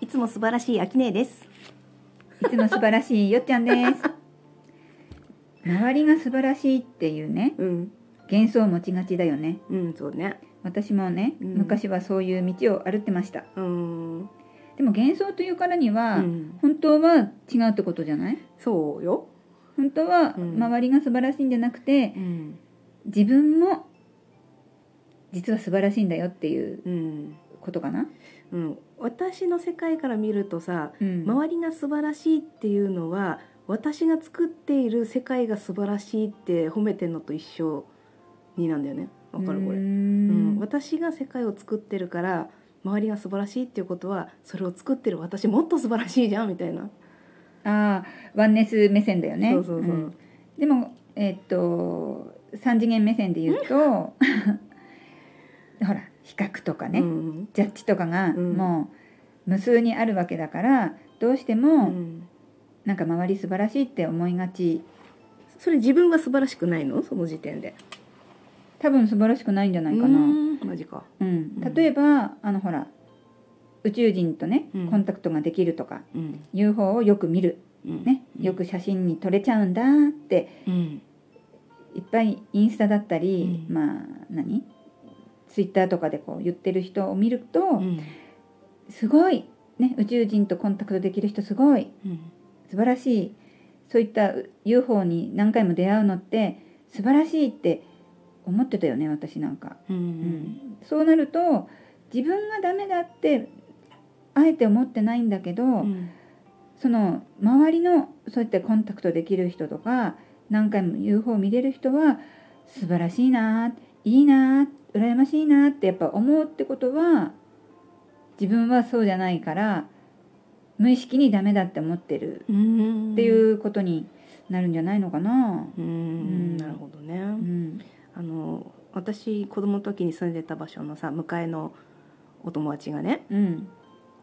いつも素晴らしい秋音です。いつも素晴らしいよっちゃんです。周りが素晴らしいっていうねうん、幻想を持ちがちだよね。うん、そうね。私もね、うん昔はそういう道を歩ってました。うん、でも幻想というからには、うん本当は違うってことじゃない？そうよ。本当はうん周りが素晴らしいんじゃなくて、うん、自分も実は素晴らしいんだよっていううん、ことかな？うん、私の世界から見るとさ、うん周りが素晴らしいっていうのは。私が作っている世界が素晴らしいって褒めてんのと一緒になんだよね。わかるこれ。うーうんん私が世界を作ってるから周りが素晴らしいっていうことはそれを作ってる私もっと素晴らしいじゃんみたいな、ああワンネス目線だよね。そうそうそう、んでもえっと3次元目線で言うとほら比較とかね、うん。ジャッジとかがうん。もう無数にあるわけだからどうしてうもん、なんか周り素晴らしいって思いがち。それ自分が素晴らしくないの？その時点で。多分素晴らしくないんじゃないかな。うん。マジか、うん。うん。例えばあのほら宇宙人とねうん。コンタクトができるとか、うん。UFO をよく見る、うん。ね、よく写真に撮れちゃうんだって。うん。いっぱいインスタだったり、うん。まあ何？ツイッターとかでこう言ってる人を見ると、うん。すごい、ね、宇宙人とコンタクトできる人すごいうん。素晴らしいそういった UFO に何回も出会うのって素晴らしいって思ってたよね私なんか、ううん。ん、そうなると自分がダメだってあえて思ってないんだけど、うん。その周りのそうやってコンタクトできる人とか何回も UFO を見れる人は素晴らしいないいな羨ましいなってやっぱ思うってことは自分はそうじゃないから無意識にダメだって思ってるうんっていうことになるんじゃないのかな。うん、ん。なるほどね、うん。あの私子供の時に住んでた場所のさ向かいのお友達がねうん。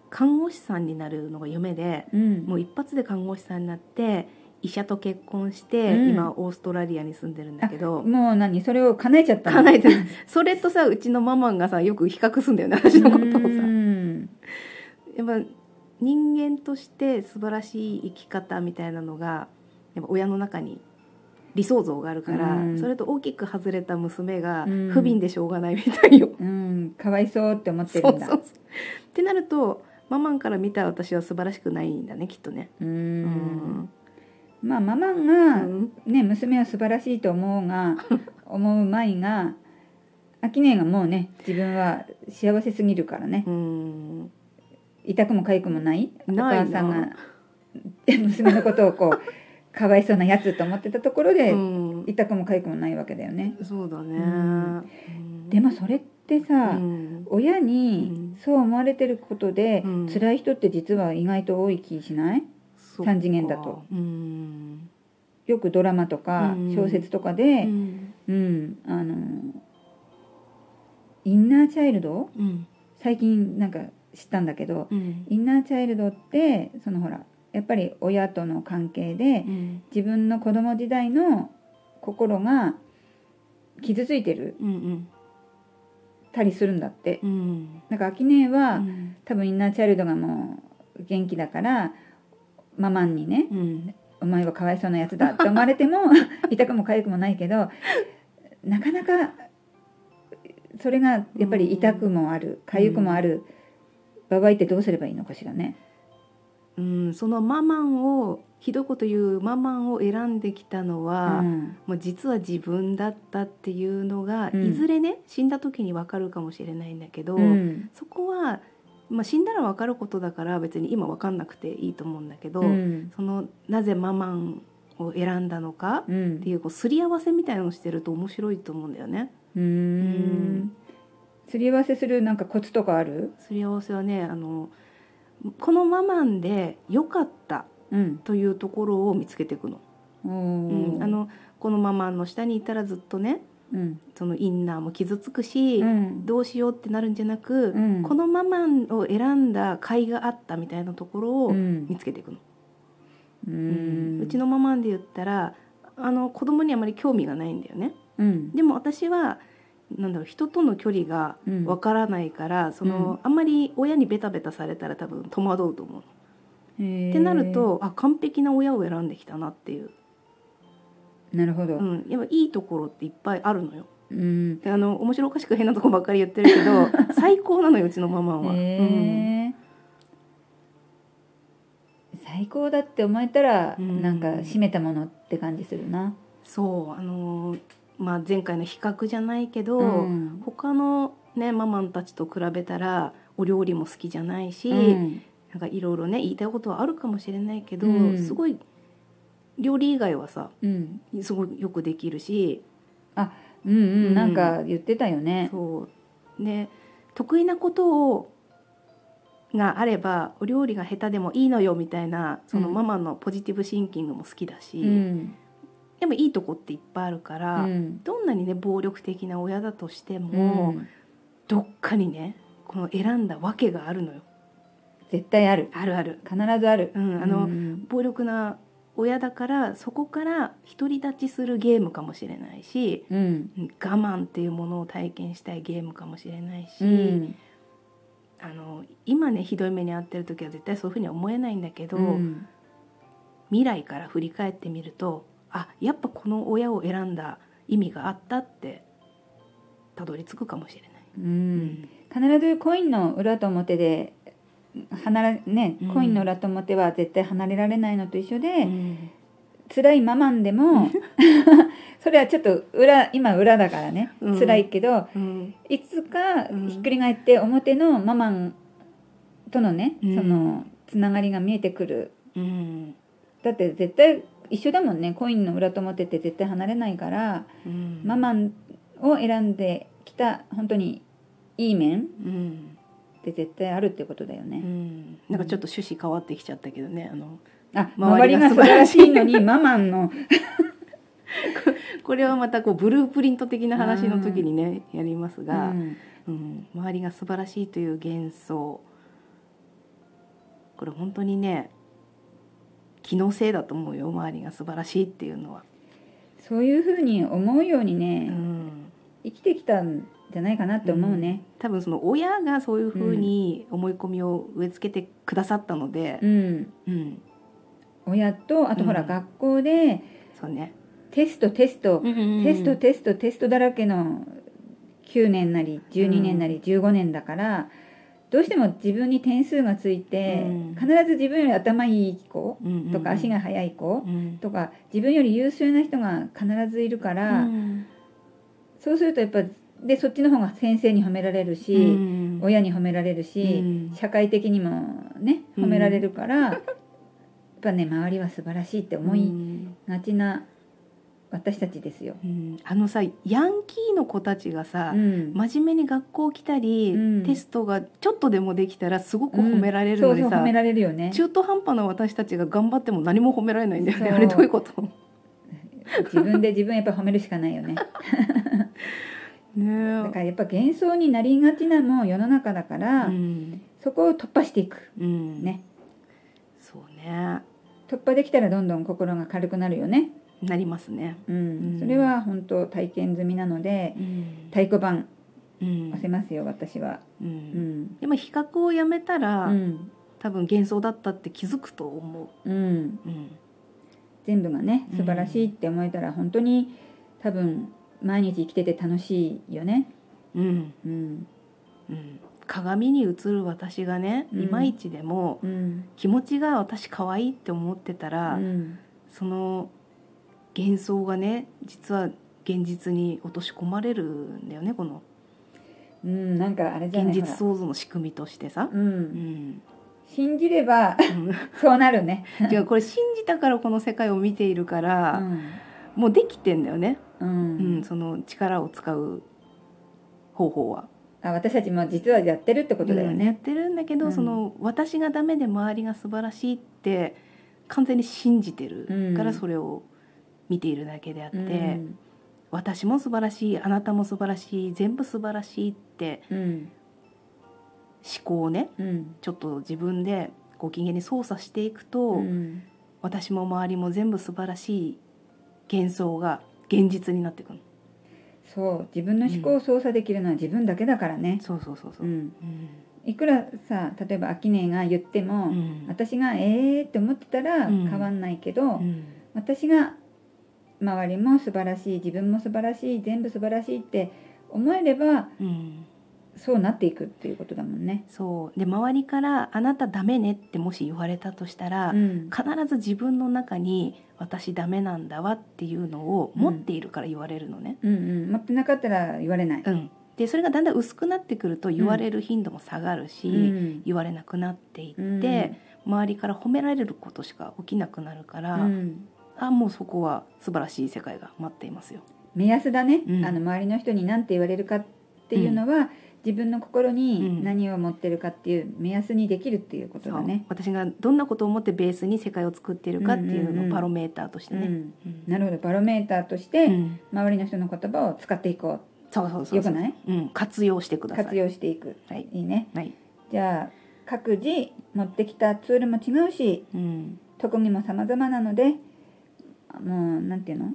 看護師さんになるのが夢でうん。もう一発で看護師さんになって医者と結婚して、うん。今オーストラリアに住んでるんだけど。もう何？それを叶えちゃったの？叶えてるそれとさうちのママがさよく比較すんだよね私のことをさ。うんやっぱ人間として素晴らしい生き方みたいなのがやっぱ親の中に理想像があるから、うん。それと大きく外れた娘がうん。不憫でしょうがないみたいよ。うん。かわいそうって思ってるだ。そうんそう。ってなるとママンから見た私は素晴らしくないんだねきっとね。ううん。んまあママうが、ん。ね娘は素晴らしいと思うが 思う前が秋音がもうね自分は幸せすぎるからね。うん。痛くも痒くもない。お母さんが 娘のことをこうかわいそうなやつと思ってたところで、うん。痛くも痒くもないわけだよね。そうだね。でもそれってさ、うん。親うにん。そう思われてることで、うん。辛い人って実は意外と多い気しない？三次元だと。うん。よくドラマとかうん。小説とかうで、ん。うん、あのインナーチャイルドうん。最近なんか知ったんだけどうん。インナーチャイルドってそのほらやっぱり親との関係でうん。自分の子供時代の心が傷ついてるうんたりするんだって。うん。なんか秋音は、うん。多分インナーチャイルドがもう元気だからママンにねうん。お前はかわいそうなやつだって思われても 痛くも痒くもないけどなかなかそれがやっぱり痛くもある痒くもある場合ってどうすればいいのかしらね。うん、そのママンをひどいこと言うママンを選んできたのは、うん。もう実は自分だったっていうのが、うん。いずれね死んだ時に分かるかもしれないんだけど、うん。そこは、まあ、死んだら分かることだから別に今分かんなくていいと思うんだけど、うん。そのなぜママンを選んだのかうっんていうこうすり合わせみたいなのをしてると面白いと思うんだよね。うーん。すり合わせするなんかコツとかある？すり合わせはねあのこのママンで良かったうん。というところを見つけていくの。おうん、ーあのこのママンの下にいたらずっとねうん。そのインナーも傷つくし、うん。どうしようってなるんじゃなく、うん。このママンを選んだ甲斐があったみたいなところをうん。見つけていくの。ううん。ちのママンで言ったらあの子供にあまり興味がないんだよね。うん。でも私はなんだろう人との距離がうん。わからないから、その、うん。あんまり親にベタベタされたら多分戸惑うと思う。ってなるとあ完璧な親を選んできたなっていう、なるほど、うん、やっぱいいところっていっぱいあるのよ。うん。であの面白おかしく変なとこばっかり言ってるけど 最高なのようちのママは。うん。最高だって思えたら、うん。なんか締めたものって感じするな。そうあのーまあ、前回の比較じゃないけど、うん。他の、ね、ママンたちと比べたらお料理も好きじゃないし、うん。なんかいろいろね言いたいことはあるかもしれないけど、うん。すごい料理以外はさうん。すごいよくできるし。うんうん。うん。なんか言ってたよね。そう。ね得意なことをがあればお料理が下手でもいいのよみたいなそのうん。ママのポジティブシンキングも好きだし、うん。やっぱいいとこっていっぱいあるから、うん。どんなにね暴力的な親だとしても、うん。どっかにねこの選んだわけがあるのよ。絶対ある。あるある、必ずある。うん、あの、うん。暴力な親だからそこから独り立ちするゲームかもしれないしうんうん我慢っていうものを体験したいゲームかもしれないし、うん。あの今ねひどい目に遭ってる時は絶対そういうふうには思えないんだけど、うん。未来から振り返ってみるとあやっぱこの親を選んだ意味があったってたどり着くかもしれない。うん。必ずコインの裏と表で離れねうん。コインの裏と表は絶対離れられないのと一緒で、うん。辛いママンでも それはちょっと裏今裏だからね、うん。辛いけどうん。いつかうん。ひっくり返って表のママンとのね、うん。そのつながりが見えてくる。うん。だって絶対一緒だもんねコインの裏と表って絶対離れないから、うん。ママンを選んできた本当にいい面。うんって絶対あるってことだようね。ん。なんかちょっと趣旨変わってきちゃったけどねあのあ周周りが素晴晴らしいのにママンの。これはまたこうブループリント的な話の時にね、やりますうが、ん。うん、周りが素晴らしいという幻想。これ本当にね気のせいだと思うよ周りが素晴らしいっていうのは。そういうふうに思うようにうね、ん生きてきたんじゃないかなって思うね。多分その親がそういうふうに思い込みを植え付けてくださったので。う、ん、うん。親とあとほら、うん学校でそうね、テストテスト、テテストテストテストだらけの9年なり12年なり15年だから、どうしても自分に点数がついて、うん。必ず自分より頭いい子とか足が速い子うん。とか自分より優秀な人が必ずいるから、うんそうするとやっぱでそっちの方が先生に褒められるし、うん。親に褒められるし、うん。社会的にもねうん。褒められるから、やっぱね周りは素晴らしいって思いうん。がちな私たちですよ。うん。あのさヤンキーの子たちがさ、うん。真面目に学校来たり、うん。テストがちょっとでもできたらすごく褒められるのにさ、そうそう褒められるよね。中途半端な私たちが頑張っても何も褒められないんだよねあれどういうこと？自分で自分やっぱ褒めるしかないよね。ね。だからやっぱ幻想になりがちなもう世の中だから、うん、そこを突破していく。うん、ね。そうね。突破できたらどんどん心が軽くなるよね。なりますね、うん、うん。それは本当体験済みなのでうん。太鼓判うん。押せますよ私は。ううん。ん、でも比較をやめたら、うん、多分幻想だったって気づくと思う。ん、う、うん。全部がねうん。素晴らしいって思えたら本当に多分毎日生きてて楽しいよね。うん。うん、うん、鏡に映る私がね、うん。いまいちでもうん、気持ちが私可愛いって思ってたら、うん、その幻想がね実は現実に落とし込まれるんだよねこの。うん、なんかあれじゃな現実創造の仕組みとしてさ。ら、う、うん。ん信じればうん。そうなるね。違うこれ信じたからこの世界を見ているかうら、ん、もうできてんだよね、ううんん、その力を使う方法は。あ私たちも実はやってるってことだようんやっね。てるんだけど、うん。その私がダメで周りが素晴らしいって完全に信じてるからうんそれを見ているだけであって、うん、私も素晴らしいあなたも素晴らしい全部素晴らしいってうん、思考をねうん、ちょっと自分でご機嫌に操作していくと、うん、私も周りも全部素晴らしい幻想が現実になってくるそう自分の思考を操作できるのは自分だけだからね、そうそうそうそう。う、ん、うん。いくらさ例えば秋音が言っても、うん。私がえーって思ってたらうん。変わんないけど、うん。私が周りも素晴らしい自分も素晴らしい全部素晴らしいって思えればうんそうなっていくっていうことだもんね。そう。で周りから「あなたダメね」ってもし言われたとしたら、うん。必ず自分の中に「私ダメなんだわ」っていうのを持っているから言われるのね。うんうん、持ってなかったら言われない。うん。でそれがだんだん薄くなってくると言われる頻度も下がるし、うん。言われなくなっていって、うん。周りから褒められることしか起きなくなるから、うん。あもうそこは素晴らしい世界が待っていますよ。目安だね、うん。あの周りの人に何て言われるかっていうのは、自分の心に何を持ってるかっていう目安にできるっていうことだね。そう私がどんなことを思ってベースに世界を作っているかっていううんうんうんのをバロメーターとしてね。うんうんなるほどバロメーターとして、うん周りの人の言葉を使っていこそうそうそうそう。よくない？うん、活用してくうださい。活用していくはい。いいねはい。じゃあ各自持ってきたツールも違うしうん。特技も様々なのでもうなんていうの？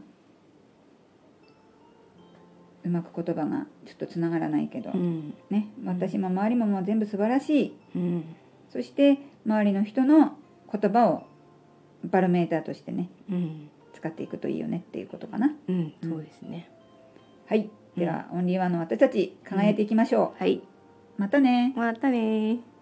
うまく言葉がちょっとつながらないけど、うん。ね私も周りももう全部素晴らしいうん。そして周りの人の言葉をバロメーターとしてねうん。使っていくといいよねっていうことかなうん。そうですね。はいでは、オンリーワンの私たち輝いていきましょう、はい。またねまたねー